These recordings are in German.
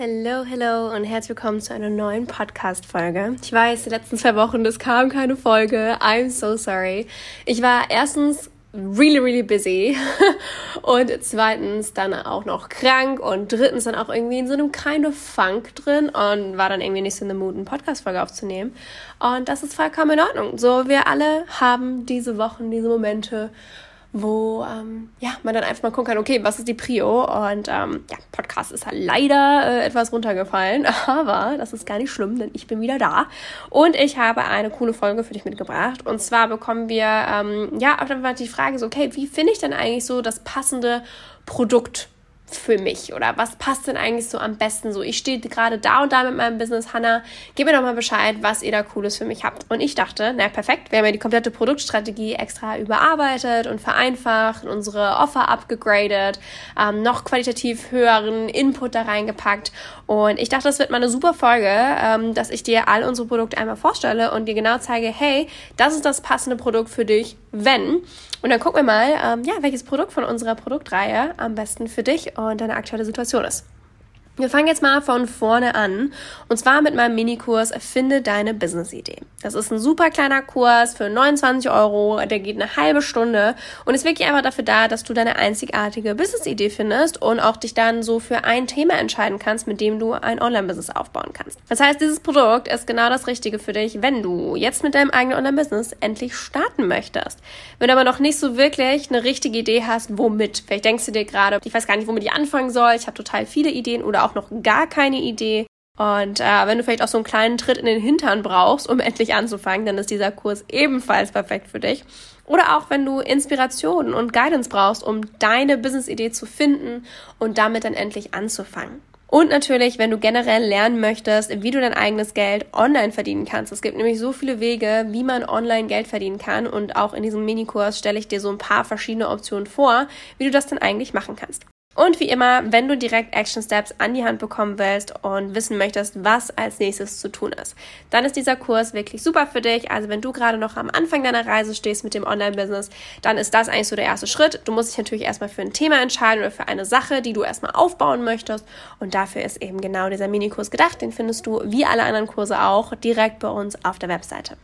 Hello, hello und herzlich willkommen zu einer neuen Podcast-Folge. Ich weiß, die letzten zwei Wochen, es kam keine Folge. I'm so sorry. Ich war erstens really, really busy und zweitens dann auch noch krank und drittens dann auch irgendwie in so einem kind of Funk drin und war dann irgendwie nicht so in the mood, eine Podcast-Folge aufzunehmen. Und das ist vollkommen in Ordnung. So, wir alle haben diese Wochen, diese Momente wo ähm, ja, man dann einfach mal gucken kann, okay, was ist die Prio? Und ähm, ja, Podcast ist halt leider äh, etwas runtergefallen, aber das ist gar nicht schlimm, denn ich bin wieder da. Und ich habe eine coole Folge für dich mitgebracht. Und zwar bekommen wir ähm, ja auch dann die Frage so, okay, wie finde ich denn eigentlich so das passende Produkt für mich oder was passt denn eigentlich so am besten so? Ich stehe gerade da und da mit meinem Business, Hannah, gib mir doch mal Bescheid, was ihr da Cooles für mich habt. Und ich dachte, na perfekt, wir haben ja die komplette Produktstrategie extra überarbeitet und vereinfacht, unsere Offer abgegradet, ähm, noch qualitativ höheren Input da reingepackt. Und ich dachte, das wird mal eine super Folge, ähm, dass ich dir all unsere Produkte einmal vorstelle und dir genau zeige, hey, das ist das passende Produkt für dich, wenn. Und dann gucken wir mal, ähm, ja, welches Produkt von unserer Produktreihe am besten für dich und deine aktuelle Situation ist. Wir fangen jetzt mal von vorne an und zwar mit meinem Minikurs Finde deine Business-Idee. Das ist ein super kleiner Kurs für 29 Euro, der geht eine halbe Stunde und ist wirklich einfach dafür da, dass du deine einzigartige Business-Idee findest und auch dich dann so für ein Thema entscheiden kannst, mit dem du ein Online-Business aufbauen kannst. Das heißt, dieses Produkt ist genau das Richtige für dich, wenn du jetzt mit deinem eigenen Online-Business endlich starten möchtest. Wenn du aber noch nicht so wirklich eine richtige Idee hast, womit. Vielleicht denkst du dir gerade, ich weiß gar nicht, womit ich anfangen soll, ich habe total viele Ideen oder auch auch noch gar keine Idee. Und äh, wenn du vielleicht auch so einen kleinen Tritt in den Hintern brauchst, um endlich anzufangen, dann ist dieser Kurs ebenfalls perfekt für dich. Oder auch wenn du Inspiration und Guidance brauchst, um deine Business-Idee zu finden und damit dann endlich anzufangen. Und natürlich, wenn du generell lernen möchtest, wie du dein eigenes Geld online verdienen kannst. Es gibt nämlich so viele Wege, wie man online Geld verdienen kann. Und auch in diesem Minikurs stelle ich dir so ein paar verschiedene Optionen vor, wie du das dann eigentlich machen kannst. Und wie immer, wenn du direkt Action Steps an die Hand bekommen willst und wissen möchtest, was als nächstes zu tun ist, dann ist dieser Kurs wirklich super für dich. Also wenn du gerade noch am Anfang deiner Reise stehst mit dem Online-Business, dann ist das eigentlich so der erste Schritt. Du musst dich natürlich erstmal für ein Thema entscheiden oder für eine Sache, die du erstmal aufbauen möchtest. Und dafür ist eben genau dieser Minikurs gedacht. Den findest du wie alle anderen Kurse auch direkt bei uns auf der Webseite.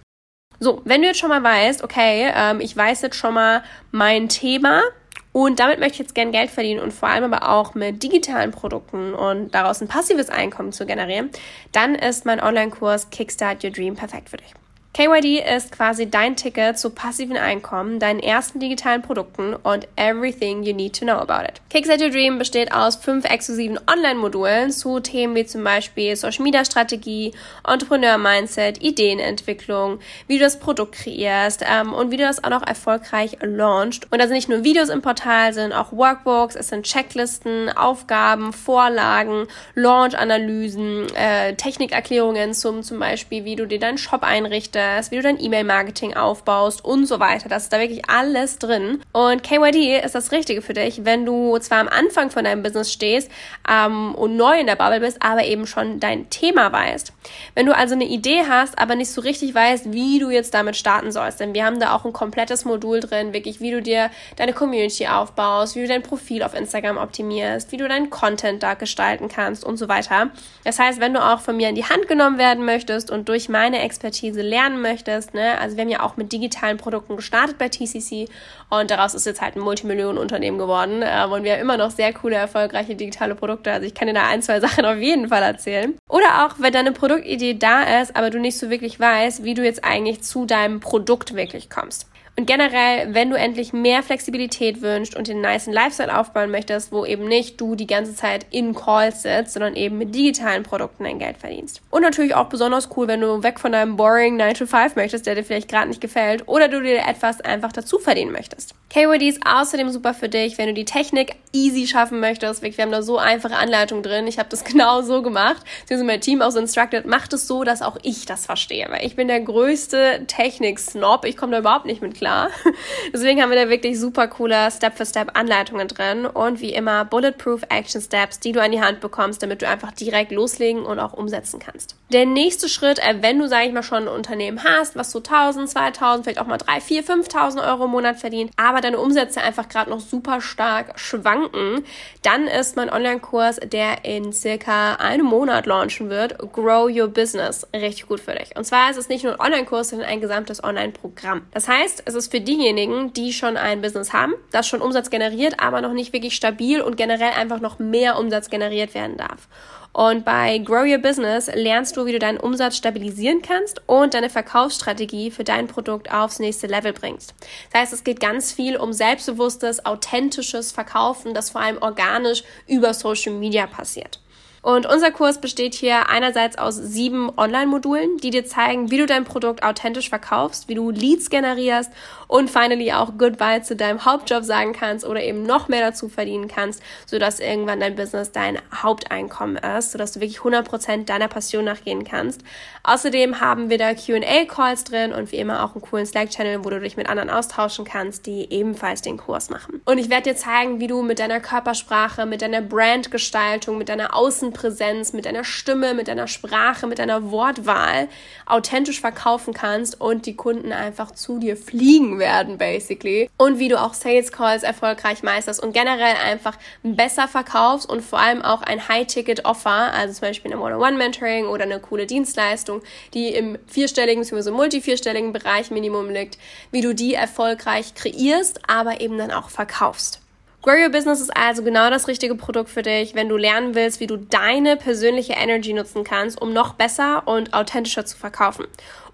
So, wenn du jetzt schon mal weißt, okay, ähm, ich weiß jetzt schon mal mein Thema, und damit möchte ich jetzt gern Geld verdienen und vor allem aber auch mit digitalen Produkten und daraus ein passives Einkommen zu generieren, dann ist mein Online-Kurs Kickstart Your Dream perfekt für dich. KYD ist quasi dein Ticket zu passiven Einkommen, deinen ersten digitalen Produkten und everything you need to know about it. Kickstart Your Dream besteht aus fünf exklusiven Online-Modulen zu Themen wie zum Beispiel Social Media Strategie, Entrepreneur Mindset, Ideenentwicklung, wie du das Produkt kreierst ähm, und wie du das auch noch erfolgreich launchst. Und da sind nicht nur Videos im Portal, sondern auch Workbooks, es sind Checklisten, Aufgaben, Vorlagen, Launch-Analysen, äh, Technikerklärungen zum zum Beispiel, wie du dir deinen Shop einrichtest startest, wie du dein E-Mail-Marketing aufbaust und so weiter. Das ist da wirklich alles drin. Und KYD ist das Richtige für dich, wenn du zwar am Anfang von deinem Business stehst ähm, und neu in der Bubble bist, aber eben schon dein Thema weißt. Wenn du also eine Idee hast, aber nicht so richtig weißt, wie du jetzt damit starten sollst, denn wir haben da auch ein komplettes Modul drin, wirklich, wie du dir deine Community aufbaust, wie du dein Profil auf Instagram optimierst, wie du deinen Content da gestalten kannst und so weiter. Das heißt, wenn du auch von mir in die Hand genommen werden möchtest und durch meine Expertise lernen lernen möchtest, ne? Also wir haben ja auch mit digitalen Produkten gestartet bei TCC und daraus ist jetzt halt ein Multimillionenunternehmen geworden äh, und wir haben immer noch sehr coole, erfolgreiche digitale Produkte. Also ich kann dir da ein, zwei Sachen auf jeden Fall erzählen. Oder auch, wenn deine Produktidee da ist, aber du nicht so wirklich weißt, wie du jetzt eigentlich zu deinem Produkt wirklich kommst. Und generell, wenn du endlich mehr Flexibilität wünschst und den niceen Lifestyle aufbauen möchtest, wo eben nicht du die ganze Zeit in Calls sitzt, sondern eben mit digitalen Produkten dein Geld verdienst. Und natürlich auch besonders cool, wenn du weg von deinem boring 9 to 5 möchtest, der dir vielleicht gerade nicht gefällt, oder du dir etwas einfach dazu verdienen möchtest. KYD ist außerdem super für dich, wenn du die Technik easy schaffen möchtest. Wir haben da so einfache Anleitungen drin. Ich habe das genau so gemacht. Sie mein Team auch so instructed. Macht es so, dass auch ich das verstehe. Weil ich bin der größte Technik-Snob. Ich komme da überhaupt nicht mit klar. Deswegen haben wir da wirklich super coole Step-for-Step-Anleitungen drin. Und wie immer Bulletproof Action Steps, die du an die Hand bekommst, damit du einfach direkt loslegen und auch umsetzen kannst. Der nächste Schritt, äh, wenn du, sage ich mal, schon ein Unternehmen hast, was so 1000, 2000, vielleicht auch mal 3, 4, 5000 Euro im Monat verdient, aber deine Umsätze einfach gerade noch super stark schwanken, dann ist mein Online-Kurs, der in circa einem Monat launchen wird, Grow Your Business, richtig gut für dich. Und zwar ist es nicht nur ein Online-Kurs, sondern ein gesamtes Online-Programm. Das heißt, es ist für diejenigen, die schon ein Business haben, das schon Umsatz generiert, aber noch nicht wirklich stabil und generell einfach noch mehr Umsatz generiert werden darf. Und bei Grow Your Business lernst du, wie du deinen Umsatz stabilisieren kannst und deine Verkaufsstrategie für dein Produkt aufs nächste Level bringst. Das heißt, es geht ganz viel um selbstbewusstes, authentisches Verkaufen, das vor allem organisch über Social Media passiert. Und unser Kurs besteht hier einerseits aus sieben Online-Modulen, die dir zeigen, wie du dein Produkt authentisch verkaufst, wie du Leads generierst und finally auch Goodbye zu deinem Hauptjob sagen kannst oder eben noch mehr dazu verdienen kannst, sodass irgendwann dein Business dein Haupteinkommen ist, sodass du wirklich 100% deiner Passion nachgehen kannst. Außerdem haben wir da Q&A-Calls drin und wie immer auch einen coolen Slack-Channel, wo du dich mit anderen austauschen kannst, die ebenfalls den Kurs machen. Und ich werde dir zeigen, wie du mit deiner Körpersprache, mit deiner Brandgestaltung, mit deiner Außen Präsenz, mit deiner Stimme, mit deiner Sprache, mit deiner Wortwahl authentisch verkaufen kannst und die Kunden einfach zu dir fliegen werden, basically. Und wie du auch Sales Calls erfolgreich meisterst und generell einfach besser verkaufst und vor allem auch ein High-Ticket-Offer, also zum Beispiel eine One-on-One-Mentoring oder eine coole Dienstleistung, die im vierstelligen bzw. multi-vierstelligen Bereich Minimum liegt, wie du die erfolgreich kreierst, aber eben dann auch verkaufst. Grow Your Business ist also genau das richtige Produkt für dich, wenn du lernen willst, wie du deine persönliche Energy nutzen kannst, um noch besser und authentischer zu verkaufen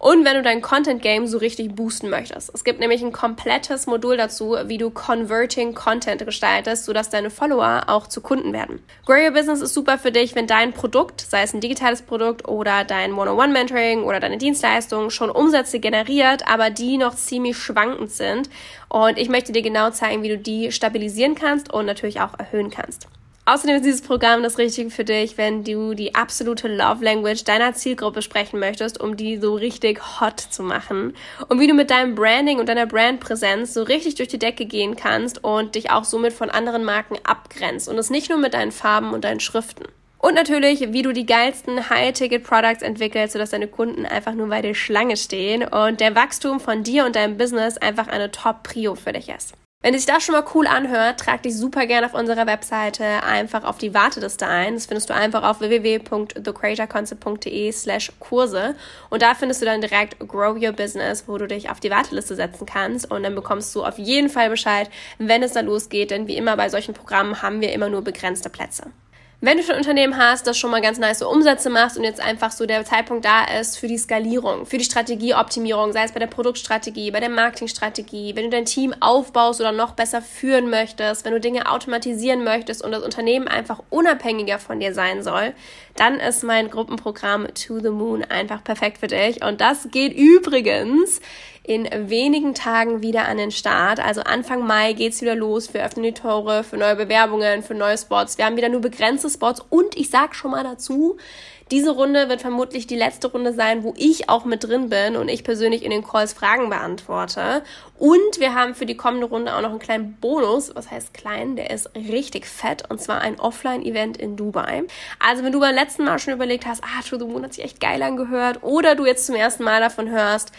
und wenn du dein Content Game so richtig boosten möchtest. Es gibt nämlich ein komplettes Modul dazu, wie du Converting Content gestaltest, sodass deine Follower auch zu Kunden werden. Grow Your Business ist super für dich, wenn dein Produkt, sei es ein digitales Produkt oder dein One-on-One-Mentoring oder deine Dienstleistung schon Umsätze generiert, aber die noch ziemlich schwankend sind. Und ich möchte dir genau zeigen, wie du die stabilisieren kannst und natürlich auch erhöhen kannst. Außerdem ist dieses Programm das Richtige für dich, wenn du die absolute Love Language deiner Zielgruppe sprechen möchtest, um die so richtig hot zu machen. Und wie du mit deinem Branding und deiner Brandpräsenz so richtig durch die Decke gehen kannst und dich auch somit von anderen Marken abgrenzt. Und das nicht nur mit deinen Farben und deinen Schriften. Und natürlich, wie du die geilsten High-Ticket-Products entwickelst, sodass deine Kunden einfach nur bei der Schlange stehen und der Wachstum von dir und deinem Business einfach eine Top-Prio für dich ist. Wenn sich das schon mal cool anhört, trag dich super gerne auf unserer Webseite einfach auf die Warteliste ein. Das findest du einfach auf www.thecreatorconcept.de slash Kurse. Und da findest du dann direkt Grow Your Business, wo du dich auf die Warteliste setzen kannst. Und dann bekommst du auf jeden Fall Bescheid, wenn es da losgeht. Denn wie immer bei solchen Programmen haben wir immer nur begrenzte Plätze. Wenn du schon ein Unternehmen hast, das schon mal ganz nice Umsätze machst und jetzt einfach so der Zeitpunkt da ist für die Skalierung, für die Strategieoptimierung, sei es bei der Produktstrategie, bei der Marketingstrategie, wenn du dein Team aufbaust oder noch besser führen möchtest, wenn du Dinge automatisieren möchtest und das Unternehmen einfach unabhängiger von dir sein soll, dann ist mein Gruppenprogramm To the Moon einfach perfekt für dich. Und das geht übrigens in wenigen Tagen wieder an den Start. Also Anfang Mai geht's wieder los. Wir öffnen die Tore für neue Bewerbungen, für neue Spots. Wir haben wieder nur begrenzte Spots und ich sag schon mal dazu, diese Runde wird vermutlich die letzte Runde sein, wo ich auch mit drin bin und ich persönlich in den Calls Fragen beantworte. Und wir haben für die kommende Runde auch noch einen kleinen Bonus. Was heißt klein? Der ist richtig fett und zwar ein Offline-Event in Dubai. Also wenn du beim letzten Mal schon überlegt hast, ah, To the Moon hat sich echt geil angehört oder du jetzt zum ersten Mal davon hörst,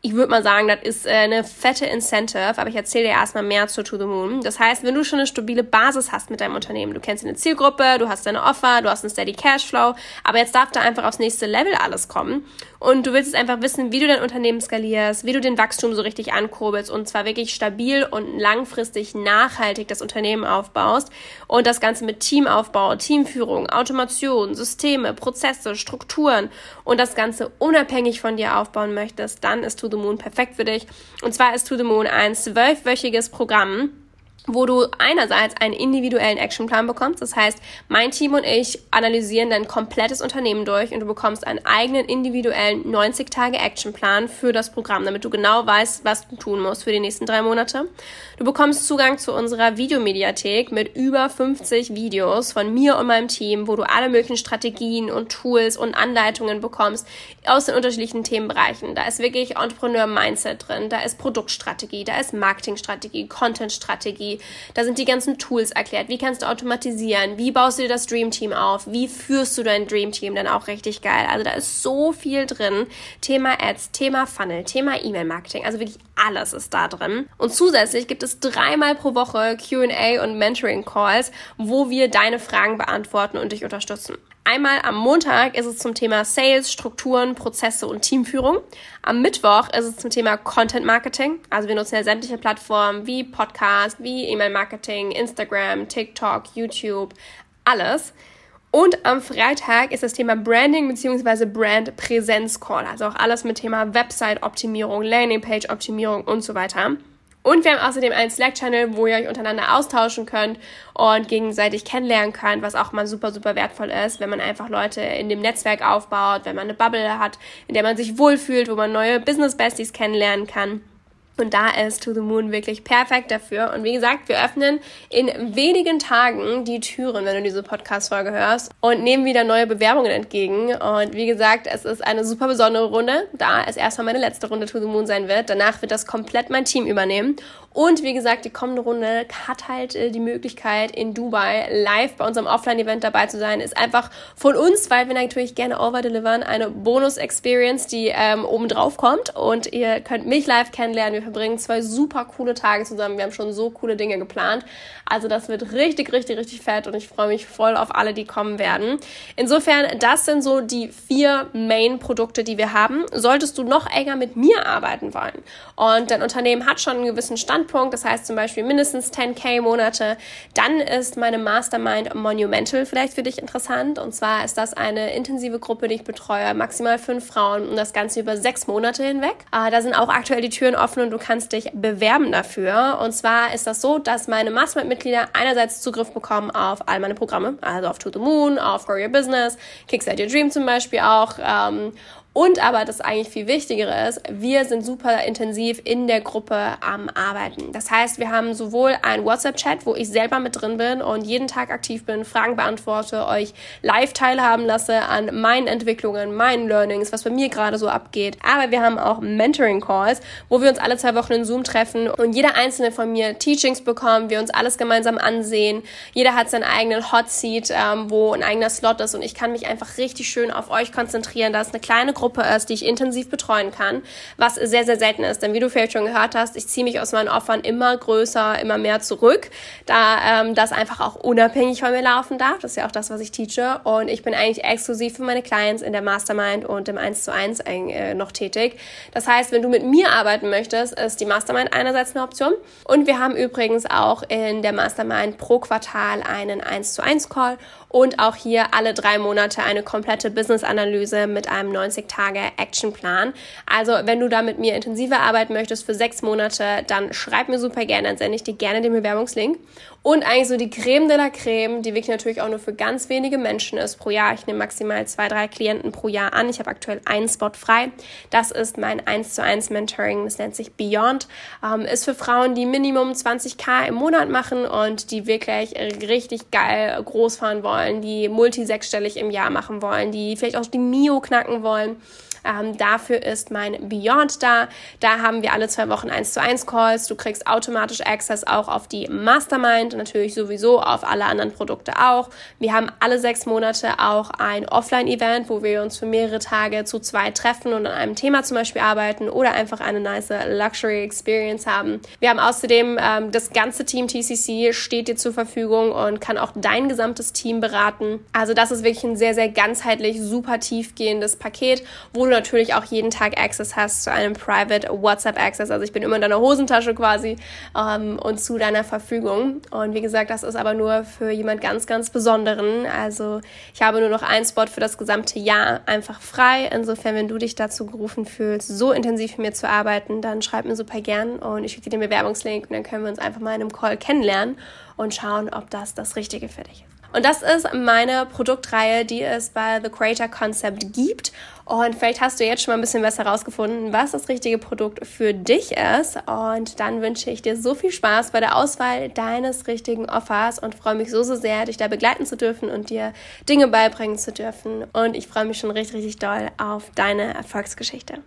ich würde mal sagen, das ist äh, eine fette Incentive, aber ich erzähle dir erstmal mehr zu To the Moon. Das heißt, wenn du schon eine stabile Basis hast mit deinem Unternehmen, du kennst deine Zielgruppe, du hast deine Offer, du hast einen Steady Cashflow, aber jetzt darf da einfach aufs nächste Level alles kommen und du willst jetzt einfach wissen, wie du dein Unternehmen skalierst, wie du den Wachstum so richtig ankurbelst und zwar wirklich stabil und langfristig nachhaltig das Unternehmen aufbaust und das Ganze mit Teamaufbau, Teamführung, Automation, Systeme, Prozesse, Strukturen und das Ganze unabhängig von dir aufbauen möchtest, dann ist To the Moon perfekt für dich. Und zwar ist To the Moon ein zwölfwöchiges Programm, wo du einerseits einen individuellen Actionplan bekommst. Das heißt, mein Team und ich analysieren dein komplettes Unternehmen durch und du bekommst einen eigenen individuellen 90-Tage-Actionplan für das Programm, damit du genau weißt, was du tun musst für die nächsten drei Monate. Du bekommst Zugang zu unserer Videomediathek mit über 50 Videos von mir und meinem Team, wo du alle möglichen Strategien und Tools und Anleitungen bekommst aus den unterschiedlichen Themenbereichen. Da ist wirklich Entrepreneur-Mindset drin, da ist Produktstrategie, da ist Marketingstrategie, Contentstrategie, da sind die ganzen Tools erklärt. Wie kannst du automatisieren? Wie baust du dir das Dream Team auf? Wie führst du dein Dream Team dann auch richtig geil? Also da ist so viel drin. Thema Ads, Thema Funnel, Thema E-Mail-Marketing. Also wirklich alles ist da drin. Und zusätzlich gibt es dreimal pro Woche Q&A und Mentoring-Calls, wo wir deine Fragen beantworten und dich unterstützen. Einmal am Montag ist es zum Thema Sales, Strukturen, Prozesse und Teamführung. Am Mittwoch ist es zum Thema Content Marketing. Also wir nutzen ja sämtliche Plattformen wie Podcast, wie E-Mail Marketing, Instagram, TikTok, YouTube, alles. Und am Freitag ist das Thema Branding bzw. Brand Präsenz Call. Also auch alles mit Thema Website Optimierung, Landingpage Optimierung und so weiter. Und wir haben außerdem einen Slack-Channel, wo ihr euch untereinander austauschen könnt und gegenseitig kennenlernen könnt, was auch mal super, super wertvoll ist, wenn man einfach Leute in dem Netzwerk aufbaut, wenn man eine Bubble hat, in der man sich wohlfühlt, wo man neue Business-Besties kennenlernen kann. Und da ist To the Moon wirklich perfekt dafür. Und wie gesagt, wir öffnen in wenigen Tagen die Türen, wenn du diese Podcast-Folge hörst, und nehmen wieder neue Bewerbungen entgegen. Und wie gesagt, es ist eine super besondere Runde, da es erstmal meine letzte Runde To the Moon sein wird. Danach wird das komplett mein Team übernehmen. Und wie gesagt, die kommende Runde hat halt äh, die Möglichkeit, in Dubai live bei unserem Offline-Event dabei zu sein. Ist einfach von uns, weil wir natürlich gerne overdelivern, eine Bonus-Experience, die ähm, oben drauf kommt. Und ihr könnt mich live kennenlernen. Wir verbringen zwei super coole Tage zusammen. Wir haben schon so coole Dinge geplant. Also das wird richtig, richtig, richtig fett und ich freue mich voll auf alle, die kommen werden. Insofern, das sind so die vier Main-Produkte, die wir haben. Solltest du noch enger mit mir arbeiten wollen und dein Unternehmen hat schon einen gewissen Standpunkt, das heißt zum Beispiel mindestens 10k Monate, dann ist meine Mastermind Monumental vielleicht für dich interessant. Und zwar ist das eine intensive Gruppe, die ich betreue, maximal fünf Frauen und das Ganze über sechs Monate hinweg. Äh, da sind auch aktuell die Türen offen und du kannst dich bewerben dafür. Und zwar ist das so, dass meine Mastermind-Mitglieder einerseits Zugriff bekommen auf all meine Programme, also auf To the Moon, auf Grow Your Business, Kickstart Your Dream zum Beispiel auch. Ähm, und aber das eigentlich viel Wichtigere ist, wir sind super intensiv in der Gruppe am Arbeiten. Das heißt, wir haben sowohl einen WhatsApp-Chat, wo ich selber mit drin bin und jeden Tag aktiv bin, Fragen beantworte, euch live teilhaben lasse an meinen Entwicklungen, meinen Learnings, was bei mir gerade so abgeht. Aber wir haben auch Mentoring-Calls, wo wir uns alle zwei Wochen in Zoom treffen und jeder einzelne von mir Teachings bekommen, wir uns alles gemeinsam ansehen. Jeder hat seinen eigenen Hot Seat, ähm, wo ein eigener Slot ist und ich kann mich einfach richtig schön auf euch konzentrieren. Da ist eine kleine Gruppe ist, die ich intensiv betreuen kann, was sehr, sehr selten ist. Denn wie du vielleicht schon gehört hast, ich ziehe mich aus meinen Offern immer größer, immer mehr zurück, da ähm, das einfach auch unabhängig von mir laufen darf. Das ist ja auch das, was ich teache. Und ich bin eigentlich exklusiv für meine Clients in der Mastermind und im 1 zu 1 äh, noch tätig. Das heißt, wenn du mit mir arbeiten möchtest, ist die Mastermind einerseits eine Option. Und wir haben übrigens auch in der Mastermind pro Quartal einen 1 zu 1 Call und auch hier alle drei Monate eine komplette Business-Analyse mit einem 90-Tage-Actionplan. Also wenn du da mit mir intensiver arbeiten möchtest für sechs Monate, dann schreib mir super gerne, dann sende ich dir gerne den Bewerbungslink. Und eigentlich so die Creme de la Creme, die wirklich natürlich auch nur für ganz wenige Menschen ist pro Jahr. Ich nehme maximal zwei, drei Klienten pro Jahr an. Ich habe aktuell einen Spot frei. Das ist mein 1 zu 1 Mentoring. Das nennt sich Beyond. Ähm, ist für Frauen, die Minimum 20k im Monat machen und die wirklich richtig geil groß fahren wollen, die multi sechsstellig im Jahr machen wollen, die vielleicht auch die Mio knacken wollen. Ähm, dafür ist mein Beyond da. Da haben wir alle zwei Wochen 1 zu 1 Calls. Du kriegst automatisch Access auch auf die Mastermind natürlich sowieso auf alle anderen Produkte auch. Wir haben alle sechs Monate auch ein Offline-Event, wo wir uns für mehrere Tage zu zwei treffen und an einem Thema zum Beispiel arbeiten oder einfach eine nice Luxury Experience haben. Wir haben außerdem ähm, das ganze Team TCC steht dir zur Verfügung und kann auch dein gesamtes Team beraten. Also das ist wirklich ein sehr, sehr ganzheitlich, super tiefgehendes Paket, wo du natürlich auch jeden Tag Access hast zu einem Private WhatsApp Access. Also ich bin immer in deiner Hosentasche quasi ähm, und zu deiner Verfügung. Und wie gesagt, das ist aber nur für jemand ganz, ganz Besonderen. Also ich habe nur noch einen Spot für das gesamte Jahr einfach frei. Insofern, wenn du dich dazu gerufen fühlst, so intensiv mit mir zu arbeiten, dann schreib mir super gern und ich schicke dir den Bewerbungslink und dann können wir uns einfach mal in einem Call kennenlernen und schauen, ob das das Richtige für dich ist. Und das ist meine Produktreihe, die es bei The Creator Concept gibt. Und vielleicht hast du jetzt schon mal ein bisschen besser herausgefunden, was das richtige Produkt für dich ist. Und dann wünsche ich dir so viel Spaß bei der Auswahl deines richtigen Offers und freue mich so, so sehr, dich da begleiten zu dürfen und dir Dinge beibringen zu dürfen. Und ich freue mich schon richtig, richtig doll auf deine Erfolgsgeschichte.